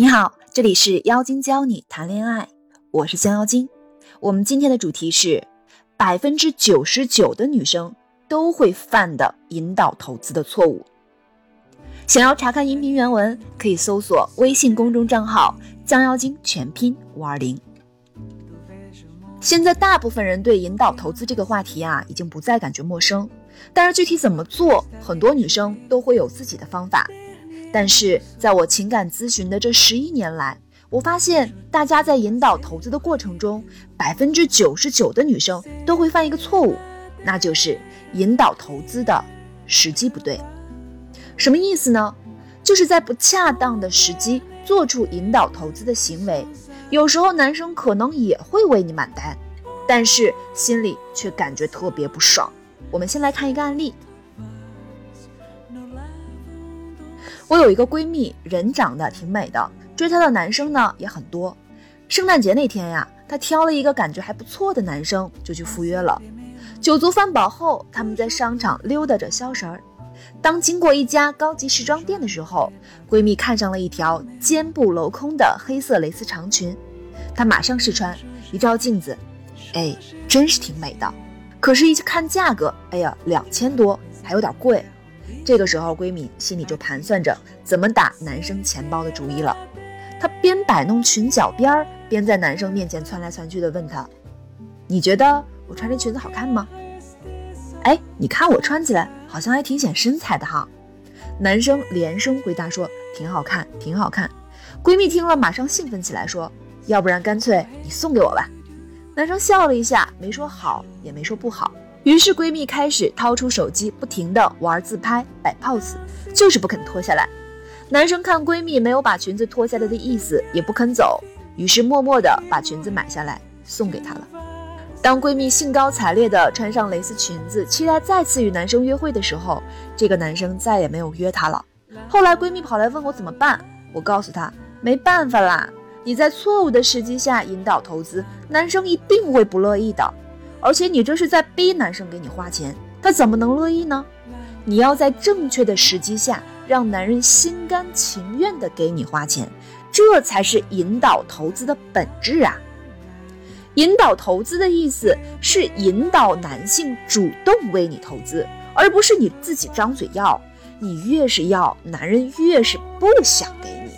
你好，这里是妖精教你谈恋爱，我是香妖精。我们今天的主题是百分之九十九的女生都会犯的引导投资的错误。想要查看音频原文，可以搜索微信公众账号“江妖精”全拼五二零。现在大部分人对引导投资这个话题啊，已经不再感觉陌生，但是具体怎么做，很多女生都会有自己的方法。但是在我情感咨询的这十一年来，我发现大家在引导投资的过程中，百分之九十九的女生都会犯一个错误，那就是引导投资的时机不对。什么意思呢？就是在不恰当的时机做出引导投资的行为。有时候男生可能也会为你买单，但是心里却感觉特别不爽。我们先来看一个案例。我有一个闺蜜，人长得挺美的，追她的男生呢也很多。圣诞节那天呀，她挑了一个感觉还不错的男生，就去赴约了。酒足饭饱后，他们在商场溜达着消神儿。当经过一家高级时装店的时候，闺蜜看上了一条肩部镂空的黑色蕾丝长裙，她马上试穿，一照镜子，哎，真是挺美的。可是，一看价格，哎呀，两千多，还有点贵。这个时候，闺蜜心里就盘算着怎么打男生钱包的主意了。她边摆弄裙角边儿，边在男生面前窜来窜去的问他：“你觉得我穿这裙子好看吗？”“哎，你看我穿起来好像还挺显身材的哈。”男生连声回答说：“挺好看，挺好看。”闺蜜听了，马上兴奋起来说：“要不然干脆你送给我吧。”男生笑了一下，没说好，也没说不好。于是闺蜜开始掏出手机，不停的玩自拍、摆 pose，就是不肯脱下来。男生看闺蜜没有把裙子脱下来的意思，也不肯走，于是默默的把裙子买下来送给她了。当闺蜜兴高采烈的穿上蕾丝裙子，期待再次与男生约会的时候，这个男生再也没有约她了。后来闺蜜跑来问我怎么办，我告诉她没办法啦，你在错误的时机下引导投资，男生一定会不乐意的。而且你这是在逼男生给你花钱，他怎么能乐意呢？你要在正确的时机下，让男人心甘情愿的给你花钱，这才是引导投资的本质啊！引导投资的意思是引导男性主动为你投资，而不是你自己张嘴要。你越是要，男人越是不想给你。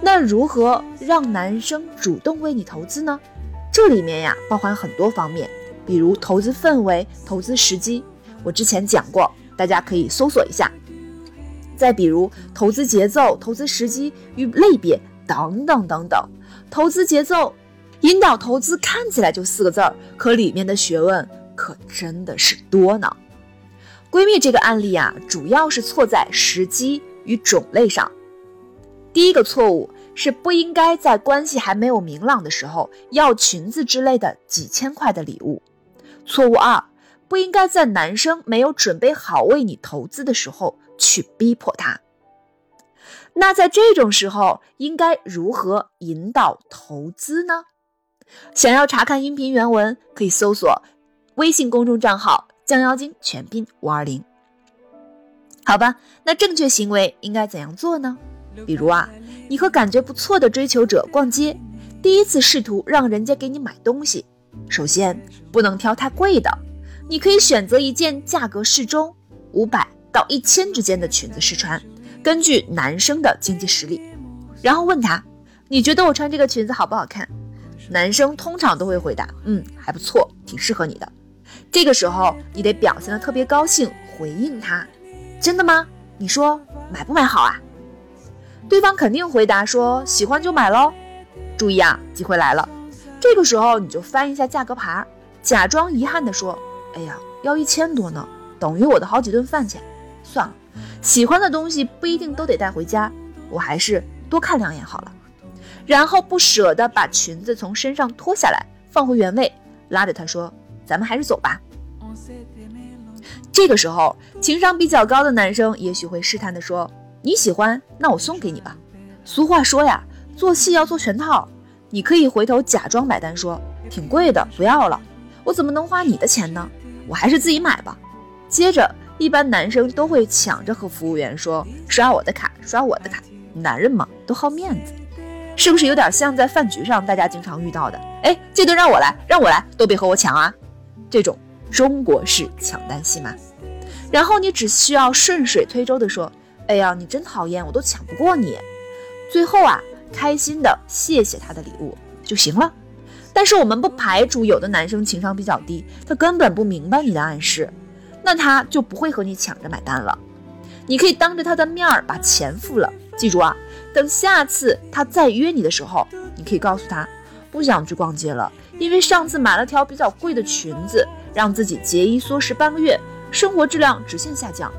那如何让男生主动为你投资呢？这里面呀，包含很多方面。比如投资氛围、投资时机，我之前讲过，大家可以搜索一下。再比如投资节奏、投资时机与类别等等等等。投资节奏、引导投资看起来就四个字儿，可里面的学问可真的是多呢。闺蜜这个案例啊，主要是错在时机与种类上。第一个错误。是不应该在关系还没有明朗的时候要裙子之类的几千块的礼物。错误二，不应该在男生没有准备好为你投资的时候去逼迫他。那在这种时候应该如何引导投资呢？想要查看音频原文，可以搜索微信公众账号“降妖精”全拼五二零。好吧，那正确行为应该怎样做呢？比如啊。你和感觉不错的追求者逛街，第一次试图让人家给你买东西，首先不能挑太贵的，你可以选择一件价格适中，五百到一千之间的裙子试穿，根据男生的经济实力，然后问他，你觉得我穿这个裙子好不好看？男生通常都会回答，嗯，还不错，挺适合你的。这个时候你得表现的特别高兴，回应他，真的吗？你说买不买好啊？对方肯定回答说：“喜欢就买喽。”注意啊，机会来了。这个时候你就翻一下价格牌，假装遗憾地说：“哎呀，要一千多呢，等于我的好几顿饭钱。算了，喜欢的东西不一定都得带回家，我还是多看两眼好了。”然后不舍得把裙子从身上脱下来，放回原位，拉着他说：“咱们还是走吧。”这个时候，情商比较高的男生也许会试探地说。你喜欢，那我送给你吧。俗话说呀，做戏要做全套。你可以回头假装买单，说挺贵的，不要了。我怎么能花你的钱呢？我还是自己买吧。接着，一般男生都会抢着和服务员说刷我的卡，刷我的卡。男人嘛，都好面子。是不是有点像在饭局上大家经常遇到的？哎，这顿让我来，让我来，都别和我抢啊！这种中国式抢单戏码。然后你只需要顺水推舟的说：“哎呀，你真讨厌，我都抢不过你。”最后啊，开心的谢谢他的礼物就行了。但是我们不排除有的男生情商比较低，他根本不明白你的暗示，那他就不会和你抢着买单了。你可以当着他的面儿把钱付了，记住啊，等下次他再约你的时候，你可以告诉他不想去逛街了，因为上次买了条比较贵的裙子，让自己节衣缩食半个月，生活质量直线下降。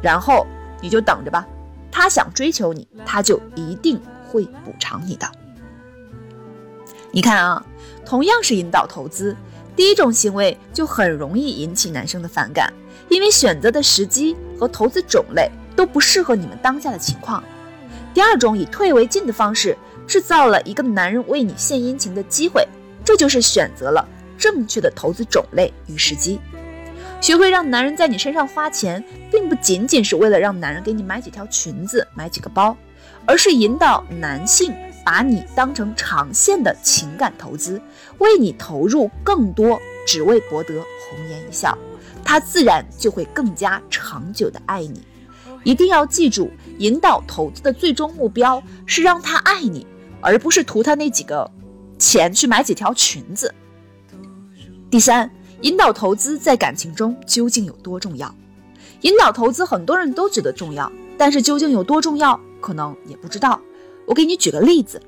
然后你就等着吧，他想追求你，他就一定会补偿你的。你看啊。同样是引导投资，第一种行为就很容易引起男生的反感，因为选择的时机和投资种类都不适合你们当下的情况。第二种以退为进的方式，制造了一个男人为你献殷勤的机会，这就是选择了正确的投资种类与时机。学会让男人在你身上花钱，并不仅仅是为了让男人给你买几条裙子、买几个包，而是引导男性。把你当成长线的情感投资，为你投入更多，只为博得红颜一笑，他自然就会更加长久的爱你。一定要记住，引导投资的最终目标是让他爱你，而不是图他那几个钱去买几条裙子。第三，引导投资在感情中究竟有多重要？引导投资很多人都觉得重要，但是究竟有多重要，可能也不知道。我给你举个例子，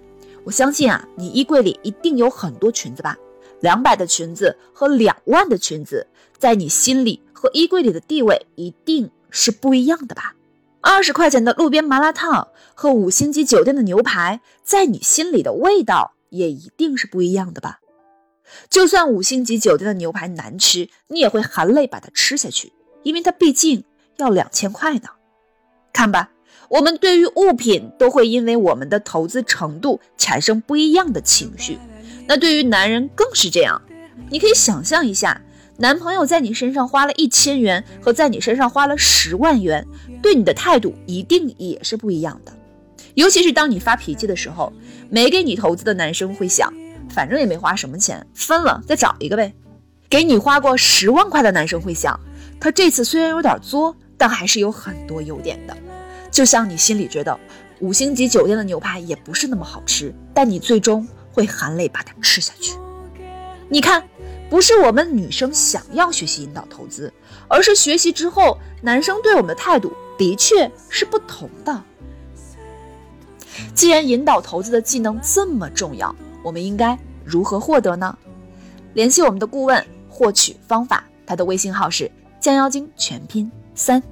我相信啊，你衣柜里一定有很多裙子吧？两百的裙子和两万的裙子，在你心里和衣柜里的地位一定是不一样的吧？二十块钱的路边麻辣烫和五星级酒店的牛排，在你心里的味道也一定是不一样的吧？就算五星级酒店的牛排难吃，你也会含泪把它吃下去，因为它毕竟要两千块呢。看吧。我们对于物品都会因为我们的投资程度产生不一样的情绪，那对于男人更是这样。你可以想象一下，男朋友在你身上花了一千元和在你身上花了十万元，对你的态度一定也是不一样的。尤其是当你发脾气的时候，没给你投资的男生会想，反正也没花什么钱，分了再找一个呗。给你花过十万块的男生会想，他这次虽然有点作，但还是有很多优点的。就像你心里觉得五星级酒店的牛排也不是那么好吃，但你最终会含泪把它吃下去。你看，不是我们女生想要学习引导投资，而是学习之后男生对我们的态度的确是不同的。既然引导投资的技能这么重要，我们应该如何获得呢？联系我们的顾问获取方法，他的微信号是降妖精全拼三。